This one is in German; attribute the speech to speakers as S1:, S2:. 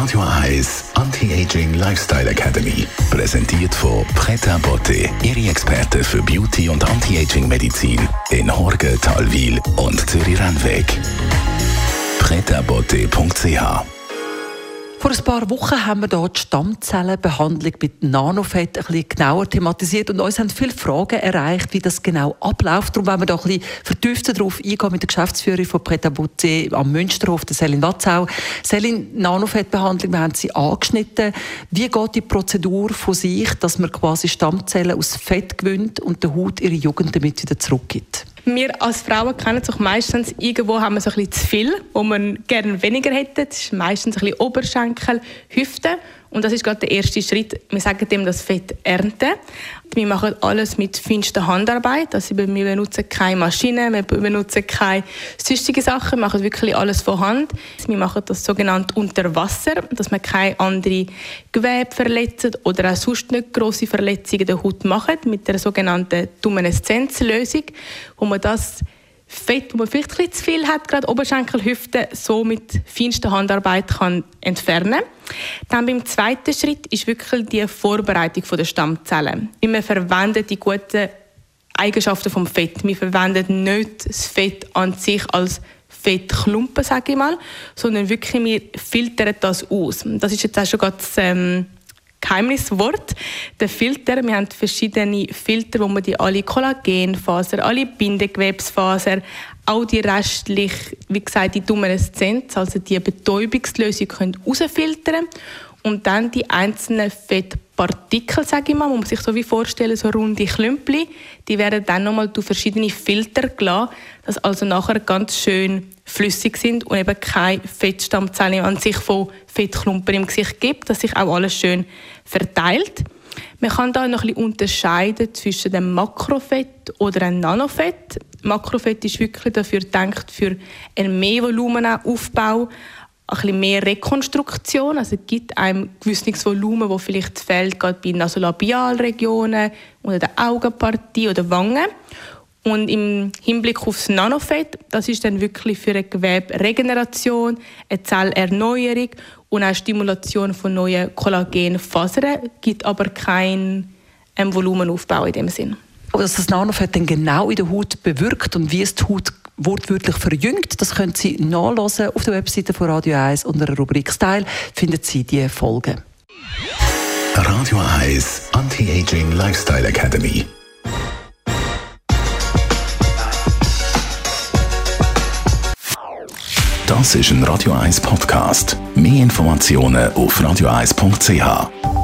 S1: Radio Eyes Anti-Aging Lifestyle Academy. Präsentiert von Preta Botte, Ihre Experte für Beauty und Anti-Aging Medizin in Horge, Talwil und Zürich-Rennweg. pretabotte.ch
S2: vor ein paar Wochen haben wir hier die Stammzellenbehandlung mit Nanofett ein bisschen genauer thematisiert und uns haben viele Fragen erreicht, wie das genau abläuft. Darum wollen wir da ein bisschen vertiefter darauf eingehen mit der Geschäftsführerin von Preta Boutte am Münsterhof, der Selin Watzau. Selin, Nanofettbehandlung, wir haben sie angeschnitten. Wie geht die Prozedur von sich, dass man quasi Stammzellen aus Fett gewinnt und der Haut ihre Jugend damit wieder zurückgibt?
S3: Wir als Frauen kennen es auch meistens, irgendwo haben wir so ein bisschen zu viel, wo man gerne weniger hätte. Das ist meistens ein bisschen Oberschenkel, Hüfte. Und das ist gerade der erste Schritt. Wir sagen dem das Fett ernten. Wir machen alles mit feinster Handarbeit. Also wir benutzen keine Maschinen, wir benutzen keine sonstige Sachen, wir machen wirklich alles von Hand. Wir machen das sogenannt unter Wasser, dass wir keine andere Gewebe verletzen oder auch sonst nicht grosse Verletzungen der Haut machen mit der sogenannten Lumineszenzlösung, wo man das Fett, wo man vielleicht ein zu viel hat, gerade Oberschenkel, Hüfte, so mit feinster Handarbeit kann entfernen. Dann beim zweiten Schritt ist wirklich die Vorbereitung der Stammzellen. Wir verwenden die guten Eigenschaften vom Fett. Wir verwenden nicht das Fett an sich als Fettklumpen, sage ich mal, sondern wirklich wir filtern das aus. Das ist jetzt auch schon ganz ähm, Geheimniswort, der Filter. Wir haben verschiedene Filter, wo wir die alle Kollagenfaser, alle Bindegewebsfaser, auch die restlich, wie gesagt, die Lumineszenz, also die Betäubungslösung, können rausfiltern und dann die einzelnen Fettpartikel, sage ich mal, muss man sich so wie vorstellen, so runde Klümpel, die werden dann nochmal durch verschiedene Filter gelassen, dass also nachher ganz schön flüssig sind und eben keine Fettstammzellen an sich von Fettklumpen im Gesicht gibt, dass sich auch alles schön verteilt. Man kann da noch ein bisschen unterscheiden zwischen dem Makrofett oder einem Nanofett. Makrofett ist wirklich dafür gedacht für einen mehr Volumenaufbau, ein bisschen mehr Rekonstruktion. Also es gibt ein gewisses Volumen, das vielleicht fehlt, gerade bei Nasolabialregionen oder der Augenpartie oder Wangen. Und im Hinblick auf das Nanofett, das ist dann wirklich für eine Geweberegeneration, eine Zellerneuerung und auch Stimulation von neuen Kollagenfasern, gibt aber keinen ähm, Volumenaufbau in dem Sinn.
S2: Dass das Nanofett dann genau in der Haut bewirkt und wie es die Haut wortwörtlich verjüngt, das können Sie nachlesen auf der Webseite von Radio 1 unter der Rubrik Style finden Sie die Folgen.
S1: Radio 1 Anti-Aging Lifestyle Academy Das ist ein Radio 1 Podcast. Mehr Informationen auf radio1.ch.